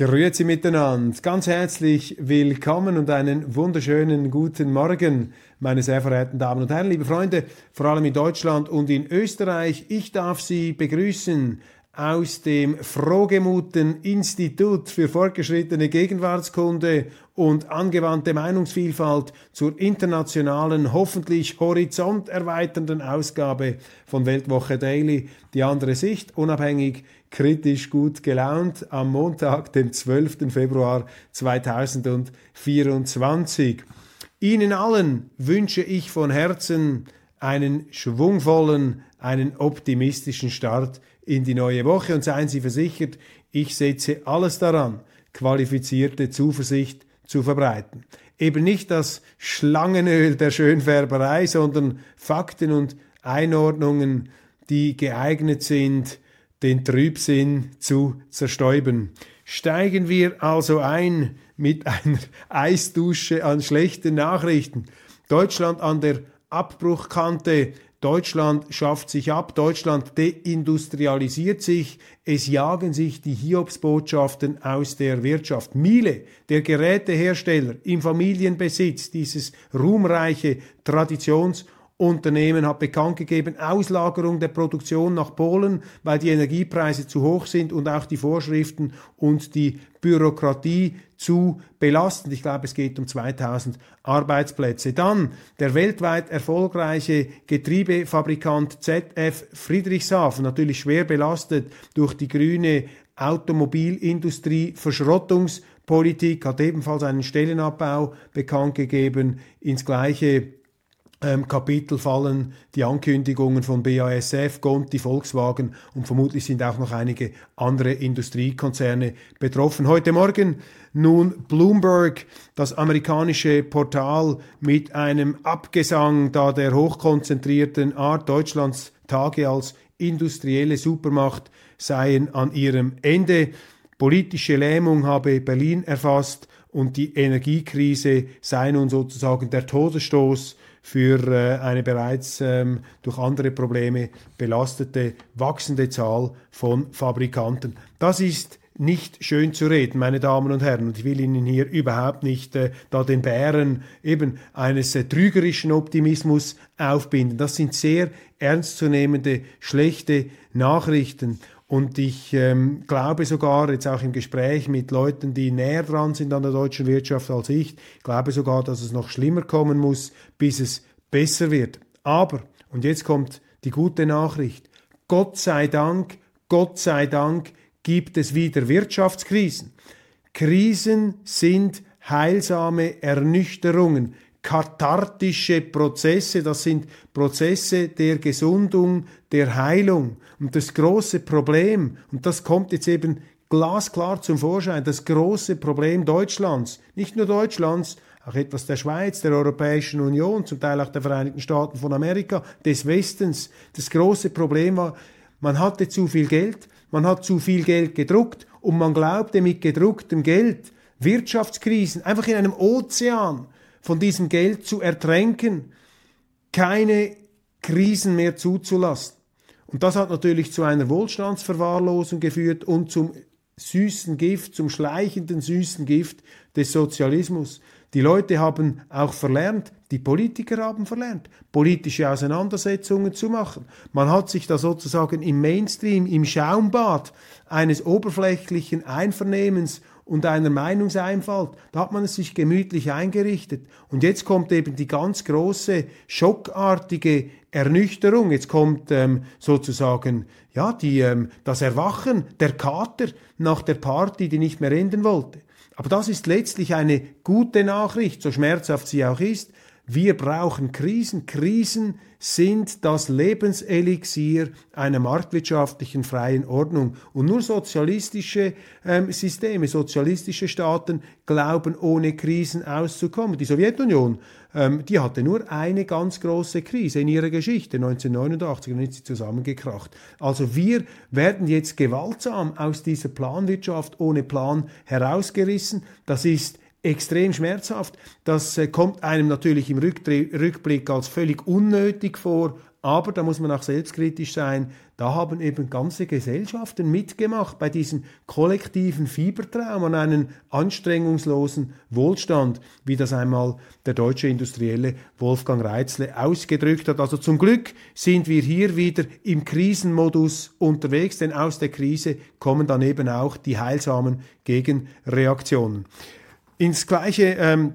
Grüezi miteinander, ganz herzlich willkommen und einen wunderschönen guten Morgen, meine sehr verehrten Damen und Herren, liebe Freunde, vor allem in Deutschland und in Österreich. Ich darf Sie begrüßen aus dem Frohgemuten Institut für fortgeschrittene Gegenwartskunde und angewandte Meinungsvielfalt zur internationalen, hoffentlich horizonterweiternden Ausgabe von Weltwoche Daily, die andere Sicht, unabhängig, kritisch gut gelaunt am Montag, dem 12. Februar 2024. Ihnen allen wünsche ich von Herzen einen schwungvollen, einen optimistischen Start in die neue Woche und seien Sie versichert, ich setze alles daran, qualifizierte Zuversicht zu verbreiten. Eben nicht das Schlangenöl der Schönfärberei, sondern Fakten und Einordnungen, die geeignet sind, den Trübsinn zu zerstäuben. Steigen wir also ein mit einer Eisdusche an schlechten Nachrichten. Deutschland an der Abbruchkante. Deutschland schafft sich ab, Deutschland deindustrialisiert sich, es jagen sich die Hiobsbotschaften aus der Wirtschaft. Miele, der Gerätehersteller im Familienbesitz, dieses ruhmreiche Traditions- Unternehmen hat bekannt gegeben, Auslagerung der Produktion nach Polen, weil die Energiepreise zu hoch sind und auch die Vorschriften und die Bürokratie zu belastend. Ich glaube, es geht um 2000 Arbeitsplätze. Dann der weltweit erfolgreiche Getriebefabrikant ZF Friedrichshafen, natürlich schwer belastet durch die grüne Automobilindustrie, Verschrottungspolitik, hat ebenfalls einen Stellenabbau bekannt gegeben. Ins gleiche ähm, Kapitel fallen die Ankündigungen von BASF, Conti, Volkswagen und vermutlich sind auch noch einige andere Industriekonzerne betroffen. Heute Morgen nun Bloomberg, das amerikanische Portal mit einem Abgesang da der hochkonzentrierten Art Deutschlands Tage als industrielle Supermacht seien an ihrem Ende. Politische Lähmung habe Berlin erfasst und die Energiekrise sei nun sozusagen der Todesstoß für äh, eine bereits ähm, durch andere Probleme belastete, wachsende Zahl von Fabrikanten. Das ist nicht schön zu reden, meine Damen und Herren. Und ich will Ihnen hier überhaupt nicht äh, da den Bären eben eines äh, trügerischen Optimismus aufbinden. Das sind sehr ernstzunehmende, schlechte Nachrichten. Und ich ähm, glaube sogar, jetzt auch im Gespräch mit Leuten, die näher dran sind an der deutschen Wirtschaft als ich, glaube sogar, dass es noch schlimmer kommen muss, bis es besser wird. Aber, und jetzt kommt die gute Nachricht, Gott sei Dank, Gott sei Dank gibt es wieder Wirtschaftskrisen. Krisen sind heilsame Ernüchterungen kathartische Prozesse, das sind Prozesse der Gesundung, der Heilung. Und das große Problem, und das kommt jetzt eben glasklar zum Vorschein, das große Problem Deutschlands, nicht nur Deutschlands, auch etwas der Schweiz, der Europäischen Union, zum Teil auch der Vereinigten Staaten von Amerika, des Westens. Das große Problem war, man hatte zu viel Geld, man hat zu viel Geld gedruckt und man glaubte mit gedrucktem Geld Wirtschaftskrisen einfach in einem Ozean von diesem Geld zu ertränken, keine Krisen mehr zuzulassen. Und das hat natürlich zu einer Wohlstandsverwahrlosung geführt und zum süßen Gift, zum schleichenden süßen Gift des Sozialismus. Die Leute haben auch verlernt, die Politiker haben verlernt, politische Auseinandersetzungen zu machen. Man hat sich da sozusagen im Mainstream, im Schaumbad eines oberflächlichen Einvernehmens und einer Meinungseinfalt. Da hat man es sich gemütlich eingerichtet. Und jetzt kommt eben die ganz große, schockartige Ernüchterung. Jetzt kommt ähm, sozusagen ja die, ähm, das Erwachen der Kater nach der Party, die nicht mehr enden wollte. Aber das ist letztlich eine gute Nachricht, so schmerzhaft sie auch ist. Wir brauchen Krisen. Krisen sind das Lebenselixier einer marktwirtschaftlichen freien Ordnung. Und nur sozialistische ähm, Systeme, sozialistische Staaten glauben, ohne Krisen auszukommen. Die Sowjetunion, ähm, die hatte nur eine ganz große Krise in ihrer Geschichte, 1989, und ist sie zusammengekracht. Also wir werden jetzt gewaltsam aus dieser Planwirtschaft ohne Plan herausgerissen. Das ist extrem schmerzhaft. Das äh, kommt einem natürlich im Rückblick als völlig unnötig vor, aber da muss man auch selbstkritisch sein. Da haben eben ganze Gesellschaften mitgemacht bei diesem kollektiven Fiebertraum an einen anstrengungslosen Wohlstand, wie das einmal der deutsche Industrielle Wolfgang Reitzle ausgedrückt hat. Also zum Glück sind wir hier wieder im Krisenmodus unterwegs, denn aus der Krise kommen dann eben auch die heilsamen Gegenreaktionen. Ins gleiche ähm,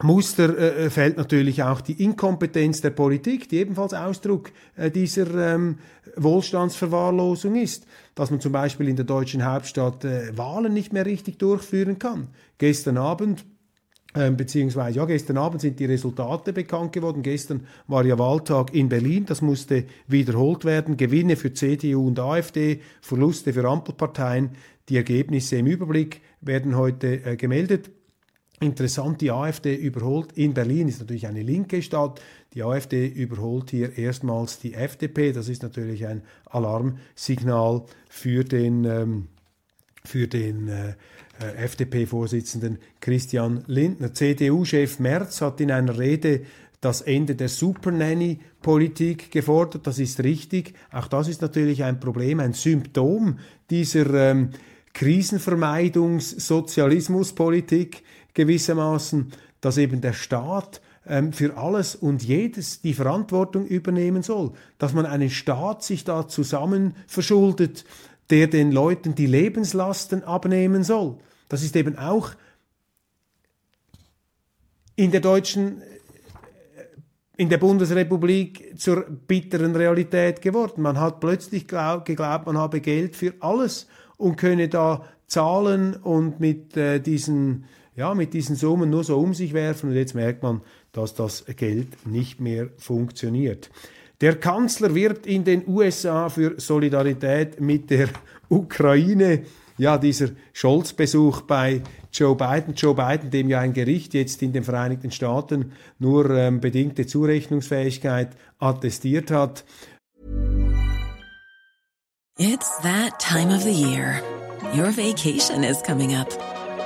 Muster äh, fällt natürlich auch die Inkompetenz der Politik, die ebenfalls Ausdruck äh, dieser ähm, Wohlstandsverwahrlosung ist, dass man zum Beispiel in der deutschen Hauptstadt äh, Wahlen nicht mehr richtig durchführen kann. Gestern Abend ähm, beziehungsweise ja, gestern Abend sind die Resultate bekannt geworden. Gestern war ja Wahltag in Berlin, das musste wiederholt werden. Gewinne für CDU und AfD, Verluste für Ampelparteien. Die Ergebnisse im Überblick werden heute äh, gemeldet. Interessant, die AfD überholt, in Berlin ist natürlich eine linke Stadt, die AfD überholt hier erstmals die FDP. Das ist natürlich ein Alarmsignal für den, ähm, für den äh, äh FDP-Vorsitzenden Christian Lindner. CDU-Chef Merz hat in einer Rede das Ende der Supernanny-Politik gefordert. Das ist richtig. Auch das ist natürlich ein Problem, ein Symptom dieser ähm, Krisenvermeidungs-Sozialismuspolitik gewissermaßen, dass eben der Staat ähm, für alles und jedes die Verantwortung übernehmen soll, dass man einen Staat sich da zusammen verschuldet, der den Leuten die Lebenslasten abnehmen soll. Das ist eben auch in der deutschen in der Bundesrepublik zur bitteren Realität geworden. Man hat plötzlich glaub, geglaubt, man habe Geld für alles und könne da zahlen und mit äh, diesen ja, mit diesen Summen nur so um sich werfen und jetzt merkt man, dass das Geld nicht mehr funktioniert. Der Kanzler wirbt in den USA für Solidarität mit der Ukraine. Ja, dieser Scholz-Besuch bei Joe Biden, Joe Biden, dem ja ein Gericht jetzt in den Vereinigten Staaten nur ähm, bedingte Zurechnungsfähigkeit attestiert hat. It's that time of the year. Your vacation is coming up.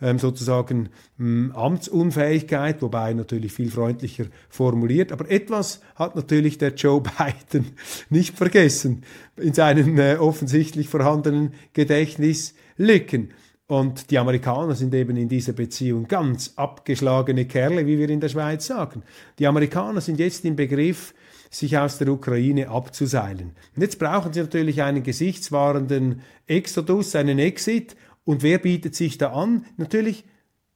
Ähm, sozusagen ähm, Amtsunfähigkeit, wobei natürlich viel freundlicher formuliert. Aber etwas hat natürlich der Joe Biden nicht vergessen in seinen äh, offensichtlich vorhandenen Gedächtnislücken. Und die Amerikaner sind eben in dieser Beziehung ganz abgeschlagene Kerle, wie wir in der Schweiz sagen. Die Amerikaner sind jetzt im Begriff, sich aus der Ukraine abzuseilen. Und jetzt brauchen sie natürlich einen gesichtswahrenden Exodus, einen Exit. Und wer bietet sich da an? Natürlich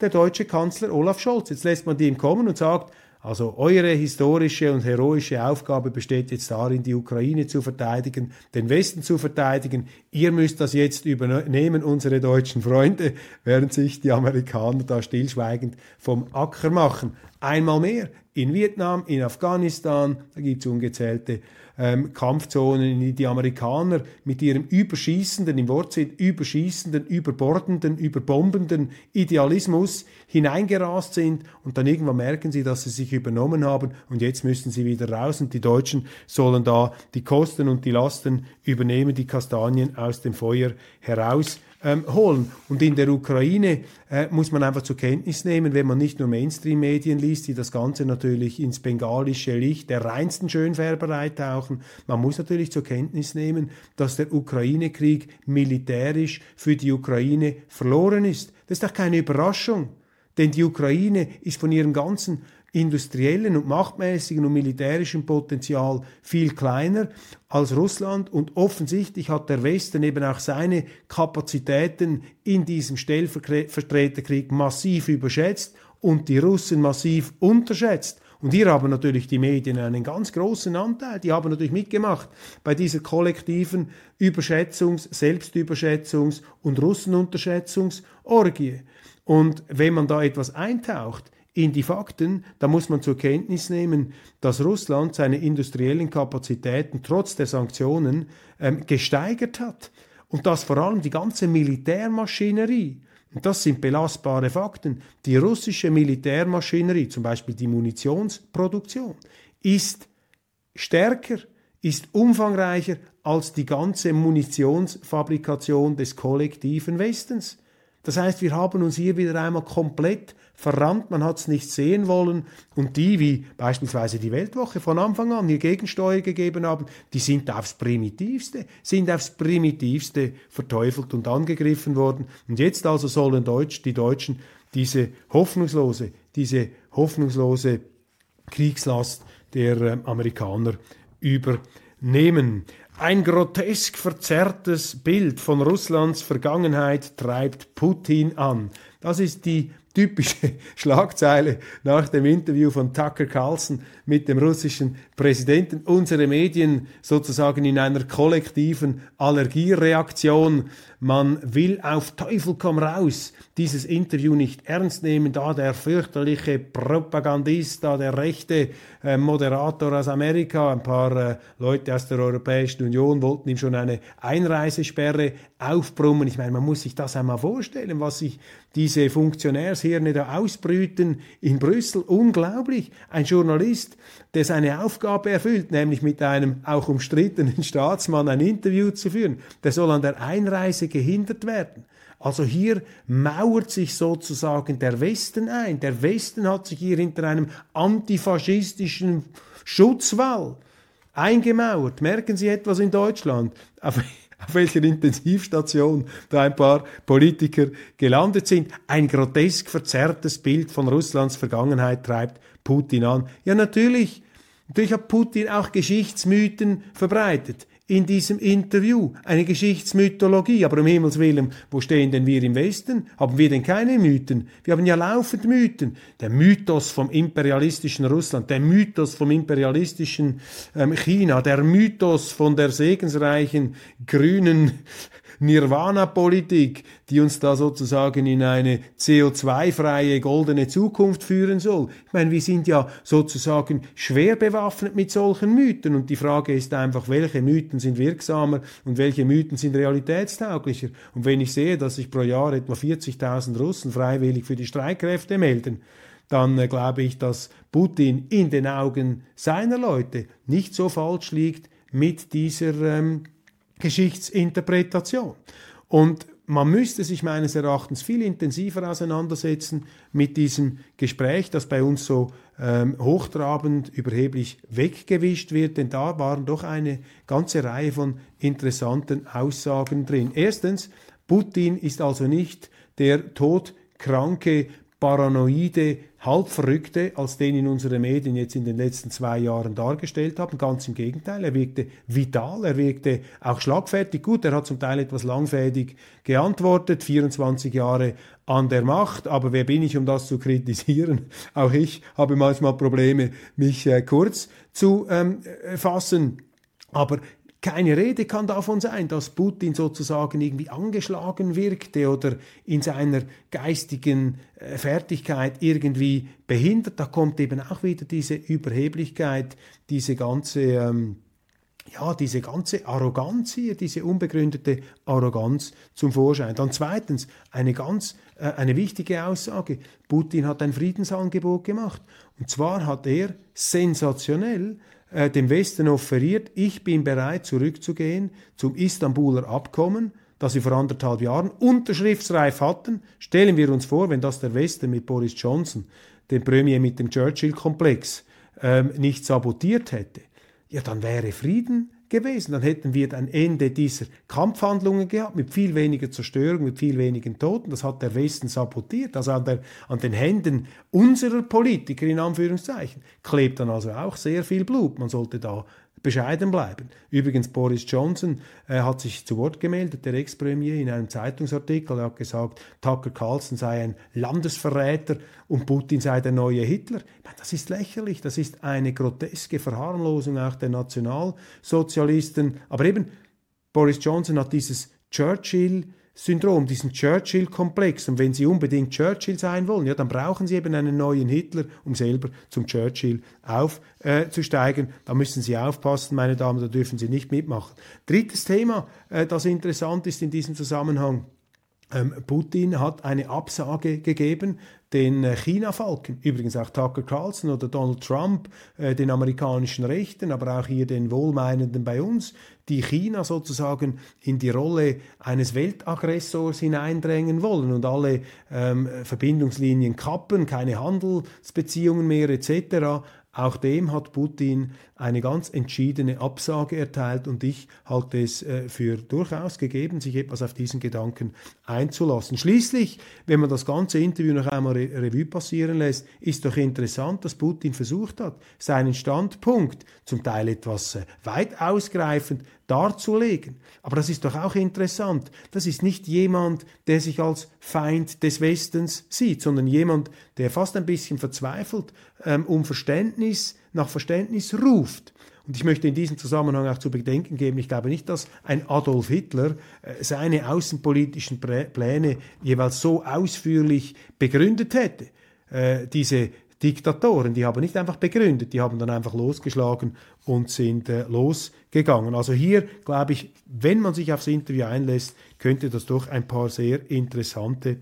der deutsche Kanzler Olaf Scholz. Jetzt lässt man die ihm kommen und sagt, also eure historische und heroische Aufgabe besteht jetzt darin, die Ukraine zu verteidigen, den Westen zu verteidigen. Ihr müsst das jetzt übernehmen, unsere deutschen Freunde, während sich die Amerikaner da stillschweigend vom Acker machen. Einmal mehr in Vietnam, in Afghanistan, da gibt es ungezählte ähm, Kampfzonen, in die Amerikaner mit ihrem überschießenden, im Wortsinn überschießenden, überbordenden, überbombenden Idealismus hineingerast sind und dann irgendwann merken sie, dass sie sich übernommen haben und jetzt müssen sie wieder raus und die Deutschen sollen da die Kosten und die Lasten übernehmen, die Kastanien aus dem Feuer heraus ähm, holen. Und in der Ukraine äh, muss man einfach zur Kenntnis nehmen, wenn man nicht nur Mainstream-Medien liest, die das Ganze natürlich ins bengalische Licht der reinsten Schönfärberei tauchen, man muss natürlich zur Kenntnis nehmen, dass der Ukraine-Krieg militärisch für die Ukraine verloren ist. Das ist doch keine Überraschung. Denn die Ukraine ist von ihrem ganzen industriellen und machtmäßigen und militärischen Potenzial viel kleiner als Russland und offensichtlich hat der Westen eben auch seine Kapazitäten in diesem Stellvertreterkrieg massiv überschätzt und die Russen massiv unterschätzt. Und hier haben natürlich die Medien einen ganz großen Anteil. Die haben natürlich mitgemacht bei dieser kollektiven Überschätzungs-, Selbstüberschätzungs- und Russenunterschätzungsorgie. Und wenn man da etwas eintaucht, in die Fakten, da muss man zur Kenntnis nehmen, dass Russland seine industriellen Kapazitäten trotz der Sanktionen ähm, gesteigert hat. Und dass vor allem die ganze Militärmaschinerie, und das sind belastbare Fakten, die russische Militärmaschinerie, zum Beispiel die Munitionsproduktion, ist stärker, ist umfangreicher als die ganze Munitionsfabrikation des kollektiven Westens. Das heißt, wir haben uns hier wieder einmal komplett verrannt, man hat es nicht sehen wollen. Und die, wie beispielsweise die Weltwoche von Anfang an hier Gegensteuer gegeben haben, die sind aufs Primitivste, sind aufs Primitivste verteufelt und angegriffen worden. Und jetzt also sollen Deutsch, die Deutschen diese hoffnungslose, diese hoffnungslose Kriegslast der äh, Amerikaner übernehmen. Ein grotesk verzerrtes Bild von Russlands Vergangenheit treibt Putin an. Das ist die typische Schlagzeile nach dem Interview von Tucker Carlson mit dem russischen Präsidenten. Unsere Medien sozusagen in einer kollektiven Allergiereaktion. Man will auf Teufel komm raus dieses Interview nicht ernst nehmen, da der fürchterliche Propagandist, da der rechte äh, Moderator aus Amerika, ein paar äh, Leute aus der Europäischen Union wollten ihm schon eine Einreisesperre aufbrummen. Ich meine, man muss sich das einmal vorstellen, was sich diese Funktionärshirne da ausbrüten in Brüssel. Unglaublich. Ein Journalist, der seine Aufgabe erfüllt, nämlich mit einem auch umstrittenen Staatsmann ein Interview zu führen, der soll an der Einreise gehindert werden. Also hier mauert sich sozusagen der Westen ein. Der Westen hat sich hier hinter einem antifaschistischen Schutzwall eingemauert. Merken Sie etwas in Deutschland? Auf, auf welcher Intensivstation da ein paar Politiker gelandet sind. Ein grotesk verzerrtes Bild von Russlands Vergangenheit treibt Putin an. Ja, natürlich. Natürlich hat Putin auch Geschichtsmythen verbreitet in diesem Interview. Eine Geschichtsmythologie. Aber um Himmels Willen, wo stehen denn wir im Westen? Haben wir denn keine Mythen? Wir haben ja laufend Mythen. Der Mythos vom imperialistischen Russland, der Mythos vom imperialistischen ähm, China, der Mythos von der segensreichen grünen Nirvana-Politik, die uns da sozusagen in eine CO2-freie goldene Zukunft führen soll. Ich meine, wir sind ja sozusagen schwer bewaffnet mit solchen Mythen und die Frage ist einfach, welche Mythen sind wirksamer und welche Mythen sind realitätstauglicher. Und wenn ich sehe, dass sich pro Jahr etwa 40.000 Russen freiwillig für die Streitkräfte melden, dann äh, glaube ich, dass Putin in den Augen seiner Leute nicht so falsch liegt mit dieser ähm, Geschichtsinterpretation. Und man müsste sich meines Erachtens viel intensiver auseinandersetzen mit diesem Gespräch, das bei uns so ähm, hochtrabend, überheblich weggewischt wird, denn da waren doch eine ganze Reihe von interessanten Aussagen drin. Erstens, Putin ist also nicht der todkranke paranoide Halbverrückte, als den in unsere Medien jetzt in den letzten zwei Jahren dargestellt haben. Ganz im Gegenteil, er wirkte vital, er wirkte auch schlagfertig. Gut, er hat zum Teil etwas langfädig geantwortet, 24 Jahre an der Macht, aber wer bin ich, um das zu kritisieren? Auch ich habe manchmal Probleme, mich äh, kurz zu ähm, fassen. Aber keine Rede kann davon sein, dass Putin sozusagen irgendwie angeschlagen wirkte oder in seiner geistigen äh, Fertigkeit irgendwie behindert. Da kommt eben auch wieder diese Überheblichkeit, diese ganze ähm, ja, diese ganze Arroganz hier, diese unbegründete Arroganz zum Vorschein. Dann zweitens eine ganz äh, eine wichtige Aussage. Putin hat ein Friedensangebot gemacht. Und zwar hat er sensationell äh, dem Westen offeriert, ich bin bereit zurückzugehen zum Istanbuler Abkommen, das wir vor anderthalb Jahren unterschriftsreif hatten. Stellen wir uns vor, wenn das der Westen mit Boris Johnson, dem Premier mit dem Churchill-Komplex, ähm, nicht sabotiert hätte ja, dann wäre Frieden gewesen. Dann hätten wir ein Ende dieser Kampfhandlungen gehabt, mit viel weniger Zerstörung, mit viel weniger Toten. Das hat der Westen sabotiert. Also an, der, an den Händen unserer Politiker, in Anführungszeichen, klebt dann also auch sehr viel Blut. Man sollte da bescheiden bleiben. Übrigens, Boris Johnson äh, hat sich zu Wort gemeldet, der Ex-Premier, in einem Zeitungsartikel. Er hat gesagt, Tucker Carlson sei ein Landesverräter und Putin sei der neue Hitler. Meine, das ist lächerlich, das ist eine groteske Verharmlosung auch der Nationalsozialisten. Aber eben, Boris Johnson hat dieses Churchill- Syndrom, diesen Churchill-Komplex. Und wenn Sie unbedingt Churchill sein wollen, ja, dann brauchen Sie eben einen neuen Hitler, um selber zum Churchill aufzusteigen. Äh, da müssen Sie aufpassen, meine Damen, da dürfen Sie nicht mitmachen. Drittes Thema, äh, das interessant ist in diesem Zusammenhang. Ähm, Putin hat eine Absage gegeben den äh, China-Falken, übrigens auch Tucker Carlson oder Donald Trump, äh, den amerikanischen Rechten, aber auch hier den Wohlmeinenden bei uns, die China sozusagen in die Rolle eines Weltaggressors hineindrängen wollen und alle ähm, Verbindungslinien kappen, keine Handelsbeziehungen mehr etc. Auch dem hat Putin eine ganz entschiedene Absage erteilt und ich halte es äh, für durchaus gegeben, sich etwas auf diesen Gedanken einzulassen. Schließlich, wenn man das ganze Interview noch einmal Re Revue passieren lässt, ist doch interessant, dass Putin versucht hat, seinen Standpunkt, zum Teil etwas äh, weit ausgreifend, darzulegen. Aber das ist doch auch interessant. Das ist nicht jemand, der sich als Feind des Westens sieht, sondern jemand, der fast ein bisschen verzweifelt ähm, um Verständnis, nach Verständnis ruft. Und ich möchte in diesem Zusammenhang auch zu bedenken geben, ich glaube nicht, dass ein Adolf Hitler äh, seine außenpolitischen Pläne jeweils so ausführlich begründet hätte. Äh, diese Diktatoren, die haben nicht einfach begründet, die haben dann einfach losgeschlagen und sind äh, losgegangen. Also hier glaube ich, wenn man sich aufs Interview einlässt, könnte das doch ein paar sehr interessante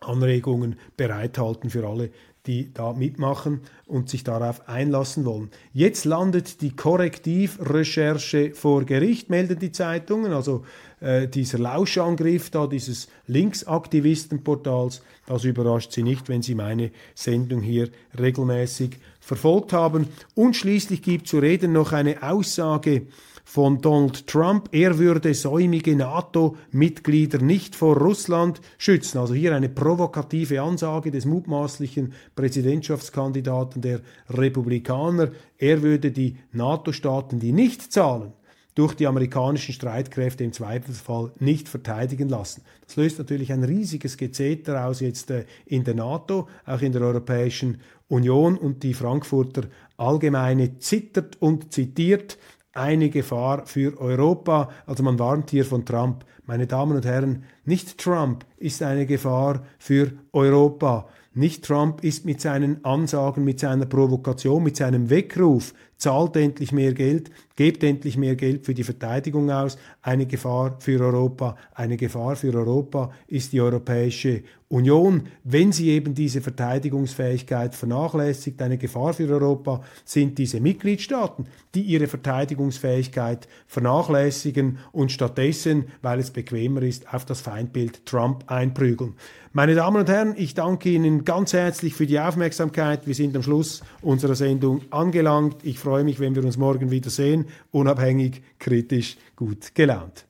Anregungen bereithalten für alle, die da mitmachen und sich darauf einlassen wollen. Jetzt landet die Korrektivrecherche vor Gericht, melden die Zeitungen. Also äh, dieser Lauschangriff da dieses Linksaktivistenportals, das überrascht Sie nicht, wenn Sie meine Sendung hier regelmäßig verfolgt haben. Und schließlich gibt zu reden noch eine Aussage von Donald Trump, er würde säumige NATO-Mitglieder nicht vor Russland schützen. Also hier eine provokative Ansage des mutmaßlichen Präsidentschaftskandidaten der Republikaner. Er würde die NATO-Staaten, die nicht zahlen, durch die amerikanischen Streitkräfte im Zweifelsfall nicht verteidigen lassen. Das löst natürlich ein riesiges Gezeter aus jetzt äh, in der NATO, auch in der Europäischen Union und die Frankfurter Allgemeine zittert und zitiert eine Gefahr für Europa. Also man warnt hier von Trump. Meine Damen und Herren, nicht Trump ist eine Gefahr für Europa. Nicht Trump ist mit seinen Ansagen, mit seiner Provokation, mit seinem Weckruf, zahlt endlich mehr Geld, gebt endlich mehr Geld für die Verteidigung aus, eine Gefahr für Europa. Eine Gefahr für Europa ist die Europäische Union, wenn sie eben diese Verteidigungsfähigkeit vernachlässigt. Eine Gefahr für Europa sind diese Mitgliedstaaten, die ihre Verteidigungsfähigkeit vernachlässigen und stattdessen, weil es bequemer ist, auf das Feindbild Trump einprügeln. Meine Damen und Herren, ich danke Ihnen ganz herzlich für die Aufmerksamkeit. Wir sind am Schluss unserer Sendung angelangt. Ich freue mich, wenn wir uns morgen wieder sehen, unabhängig, kritisch, gut gelaunt.